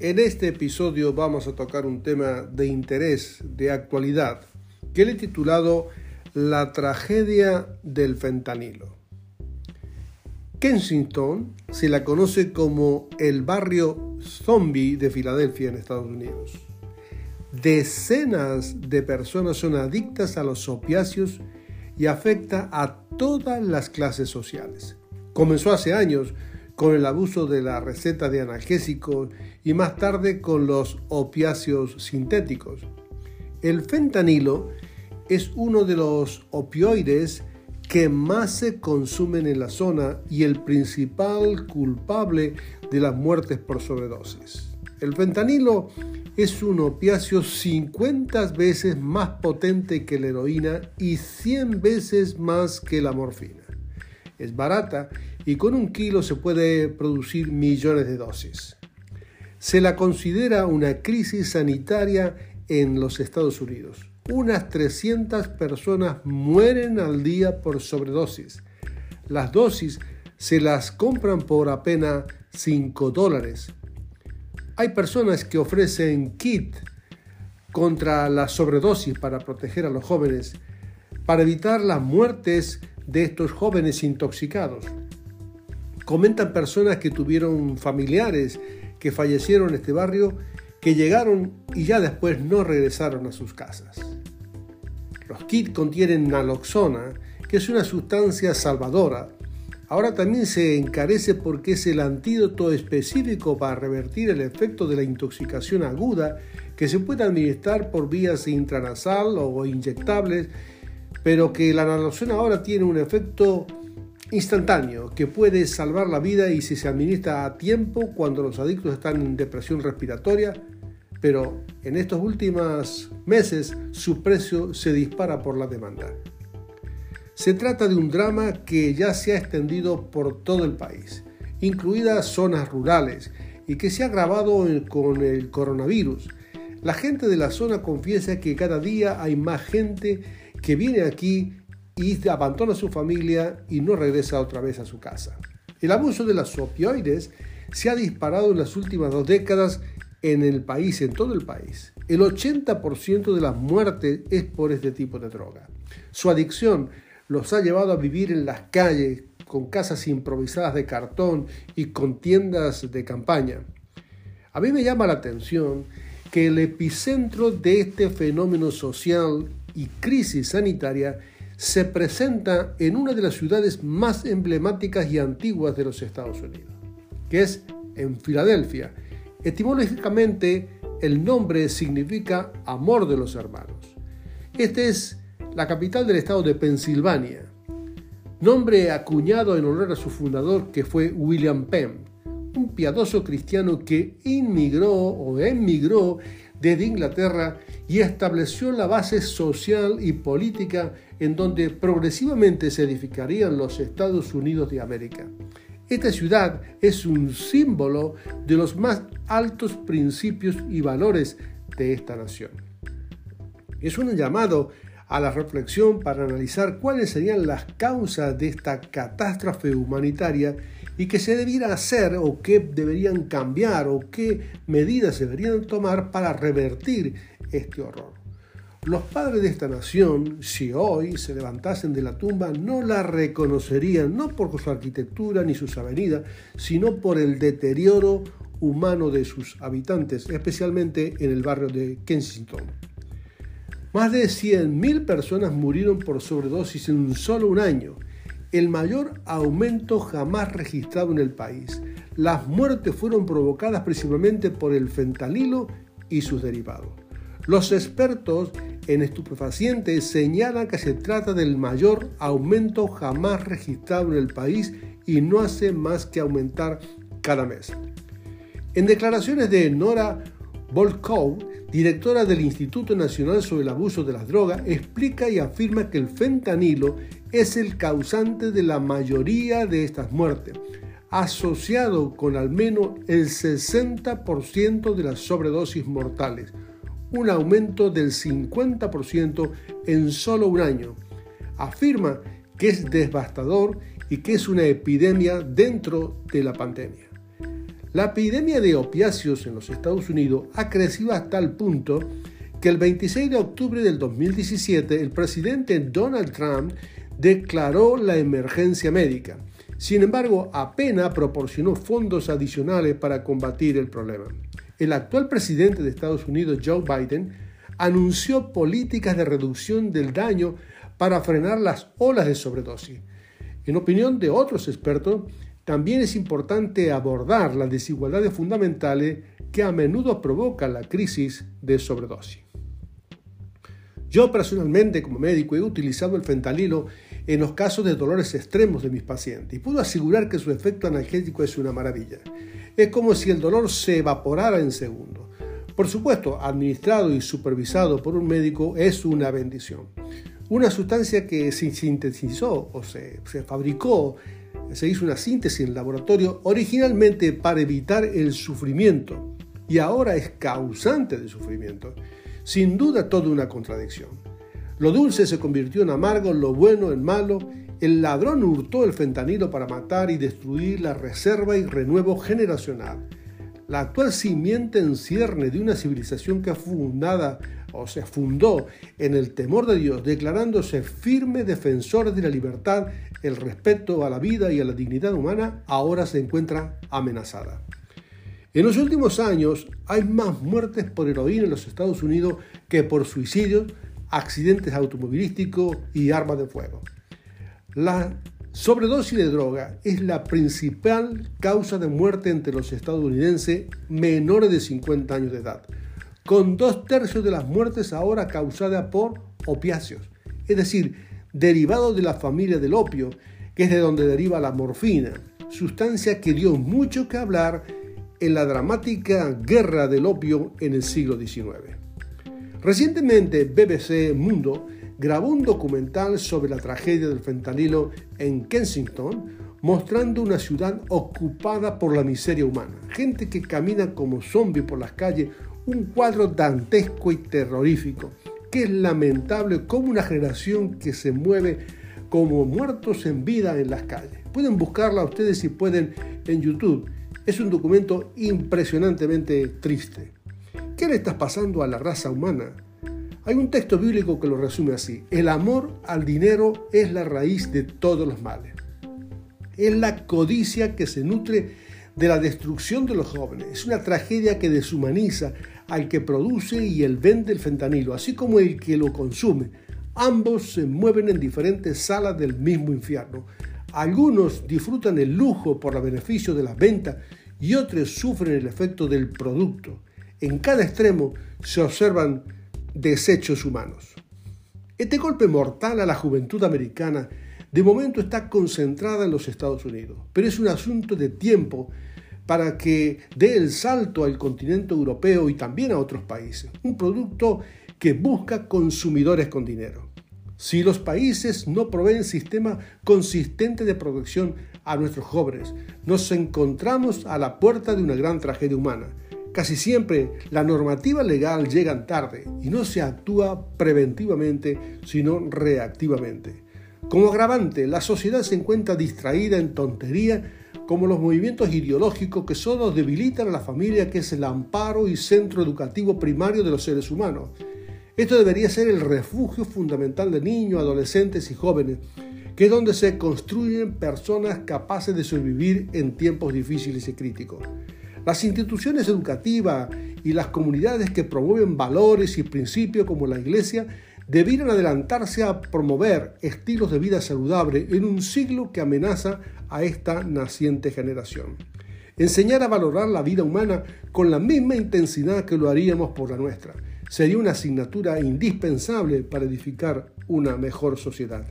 En este episodio vamos a tocar un tema de interés, de actualidad, que le he titulado La tragedia del fentanilo. Kensington se la conoce como el barrio zombie de Filadelfia en Estados Unidos. Decenas de personas son adictas a los opiáceos y afecta a todas las clases sociales. Comenzó hace años con el abuso de la receta de analgésicos y más tarde con los opiáceos sintéticos. El fentanilo es uno de los opioides que más se consumen en la zona y el principal culpable de las muertes por sobredosis. El fentanilo es un opiáceo 50 veces más potente que la heroína y 100 veces más que la morfina. Es barata y con un kilo se puede producir millones de dosis. Se la considera una crisis sanitaria en los Estados Unidos. Unas 300 personas mueren al día por sobredosis. Las dosis se las compran por apenas 5 dólares. Hay personas que ofrecen kit contra la sobredosis para proteger a los jóvenes, para evitar las muertes de estos jóvenes intoxicados. Comentan personas que tuvieron familiares que fallecieron en este barrio, que llegaron y ya después no regresaron a sus casas. Los kits contienen naloxona, que es una sustancia salvadora. Ahora también se encarece porque es el antídoto específico para revertir el efecto de la intoxicación aguda que se puede administrar por vías intranasal o inyectables, pero que la naloxona ahora tiene un efecto instantáneo que puede salvar la vida y si se administra a tiempo cuando los adictos están en depresión respiratoria, pero en estos últimos meses su precio se dispara por la demanda. Se trata de un drama que ya se ha extendido por todo el país, incluidas zonas rurales, y que se ha agravado con el coronavirus. La gente de la zona confiesa que cada día hay más gente que viene aquí y abandona a su familia y no regresa otra vez a su casa. El abuso de las opioides se ha disparado en las últimas dos décadas en el país, en todo el país. El 80% de las muertes es por este tipo de droga. Su adicción los ha llevado a vivir en las calles con casas improvisadas de cartón y con tiendas de campaña. A mí me llama la atención que el epicentro de este fenómeno social y crisis sanitaria se presenta en una de las ciudades más emblemáticas y antiguas de los Estados Unidos, que es en Filadelfia. Etimológicamente, el nombre significa amor de los hermanos. Esta es la capital del estado de Pensilvania, nombre acuñado en honor a su fundador que fue William Penn, un piadoso cristiano que inmigró o emigró desde Inglaterra y estableció la base social y política en donde progresivamente se edificarían los Estados Unidos de América. Esta ciudad es un símbolo de los más altos principios y valores de esta nación. Es un llamado a la reflexión para analizar cuáles serían las causas de esta catástrofe humanitaria y qué se debiera hacer o qué deberían cambiar o qué medidas se deberían tomar para revertir este horror. Los padres de esta nación, si hoy se levantasen de la tumba, no la reconocerían, no por su arquitectura ni sus avenidas, sino por el deterioro humano de sus habitantes, especialmente en el barrio de Kensington. Más de 100.000 personas murieron por sobredosis en solo un año, el mayor aumento jamás registrado en el país. Las muertes fueron provocadas principalmente por el fentanilo y sus derivados. Los expertos en estupefacientes señalan que se trata del mayor aumento jamás registrado en el país y no hace más que aumentar cada mes. En declaraciones de Nora Volkow, directora del Instituto Nacional sobre el Abuso de las Drogas, explica y afirma que el fentanilo es el causante de la mayoría de estas muertes, asociado con al menos el 60% de las sobredosis mortales un aumento del 50% en solo un año. Afirma que es devastador y que es una epidemia dentro de la pandemia. La epidemia de opiáceos en los Estados Unidos ha crecido hasta el punto que el 26 de octubre del 2017 el presidente Donald Trump declaró la emergencia médica. Sin embargo, apenas proporcionó fondos adicionales para combatir el problema el actual presidente de Estados Unidos, Joe Biden, anunció políticas de reducción del daño para frenar las olas de sobredosis. En opinión de otros expertos, también es importante abordar las desigualdades fundamentales que a menudo provocan la crisis de sobredosis. Yo personalmente como médico he utilizado el fentanilo en los casos de dolores extremos de mis pacientes y puedo asegurar que su efecto analgésico es una maravilla. Es como si el dolor se evaporara en segundos. Por supuesto, administrado y supervisado por un médico es una bendición. Una sustancia que se sintetizó o se, se fabricó, se hizo una síntesis en laboratorio originalmente para evitar el sufrimiento y ahora es causante de sufrimiento. Sin duda toda una contradicción. Lo dulce se convirtió en amargo, lo bueno en malo el ladrón hurtó el fentanilo para matar y destruir la reserva y renuevo generacional. La actual simiente en cierne de una civilización que fundada o se fundó en el temor de Dios, declarándose firme defensor de la libertad, el respeto a la vida y a la dignidad humana, ahora se encuentra amenazada. En los últimos años hay más muertes por heroína en los Estados Unidos que por suicidios, accidentes automovilísticos y armas de fuego. Sobredosis de droga es la principal causa de muerte entre los estadounidenses menores de 50 años de edad, con dos tercios de las muertes ahora causadas por opiáceos, es decir, derivados de la familia del opio, que es de donde deriva la morfina, sustancia que dio mucho que hablar en la dramática guerra del opio en el siglo XIX. Recientemente, BBC Mundo grabó un documental sobre la tragedia del fentanilo en Kensington, mostrando una ciudad ocupada por la miseria humana, gente que camina como zombies por las calles, un cuadro dantesco y terrorífico, que es lamentable como una generación que se mueve como muertos en vida en las calles. Pueden buscarla ustedes si pueden en YouTube. Es un documento impresionantemente triste. ¿Qué le está pasando a la raza humana? Hay un texto bíblico que lo resume así. El amor al dinero es la raíz de todos los males. Es la codicia que se nutre de la destrucción de los jóvenes. Es una tragedia que deshumaniza al que produce y el vende el fentanilo, así como el que lo consume. Ambos se mueven en diferentes salas del mismo infierno. Algunos disfrutan el lujo por el beneficio de la venta y otros sufren el efecto del producto. En cada extremo se observan desechos humanos. Este golpe mortal a la juventud americana de momento está concentrada en los Estados Unidos, pero es un asunto de tiempo para que dé el salto al continente europeo y también a otros países, un producto que busca consumidores con dinero. Si los países no proveen sistema consistente de protección a nuestros jóvenes, nos encontramos a la puerta de una gran tragedia humana Casi siempre la normativa legal llega tarde y no se actúa preventivamente, sino reactivamente. Como agravante, la sociedad se encuentra distraída en tontería como los movimientos ideológicos que solo debilitan a la familia que es el amparo y centro educativo primario de los seres humanos. Esto debería ser el refugio fundamental de niños, adolescentes y jóvenes, que es donde se construyen personas capaces de sobrevivir en tiempos difíciles y críticos. Las instituciones educativas y las comunidades que promueven valores y principios como la Iglesia debieran adelantarse a promover estilos de vida saludable en un siglo que amenaza a esta naciente generación. Enseñar a valorar la vida humana con la misma intensidad que lo haríamos por la nuestra sería una asignatura indispensable para edificar una mejor sociedad.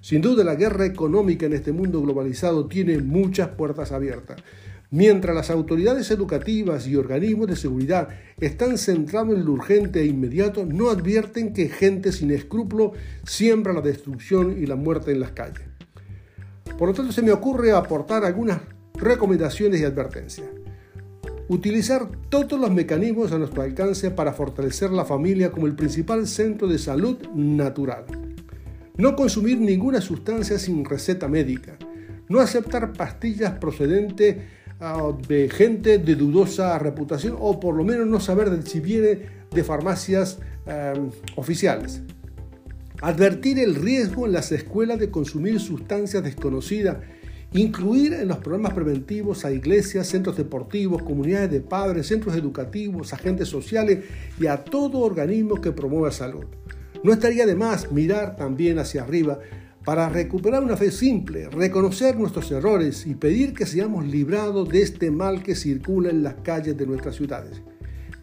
Sin duda la guerra económica en este mundo globalizado tiene muchas puertas abiertas. Mientras las autoridades educativas y organismos de seguridad están centrados en lo urgente e inmediato, no advierten que gente sin escrúpulo siembra la destrucción y la muerte en las calles. Por lo tanto, se me ocurre aportar algunas recomendaciones y advertencias. Utilizar todos los mecanismos a nuestro alcance para fortalecer la familia como el principal centro de salud natural. No consumir ninguna sustancia sin receta médica. No aceptar pastillas procedentes de gente de dudosa reputación o por lo menos no saber si viene de farmacias em, oficiales. Advertir el riesgo en las escuelas de consumir sustancias desconocidas. Incluir en los programas preventivos a iglesias, centros deportivos, comunidades de padres, centros educativos, agentes sociales y a todo organismo que promueva salud. No estaría de más mirar también hacia arriba para recuperar una fe simple, reconocer nuestros errores y pedir que seamos librados de este mal que circula en las calles de nuestras ciudades.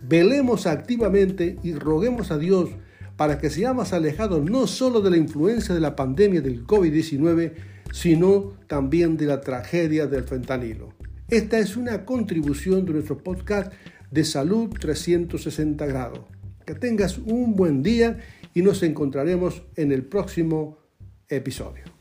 Velemos activamente y roguemos a Dios para que seamos alejados no solo de la influencia de la pandemia del COVID-19, sino también de la tragedia del fentanilo. Esta es una contribución de nuestro podcast de Salud 360 grados. Que tengas un buen día y nos encontraremos en el próximo episodio.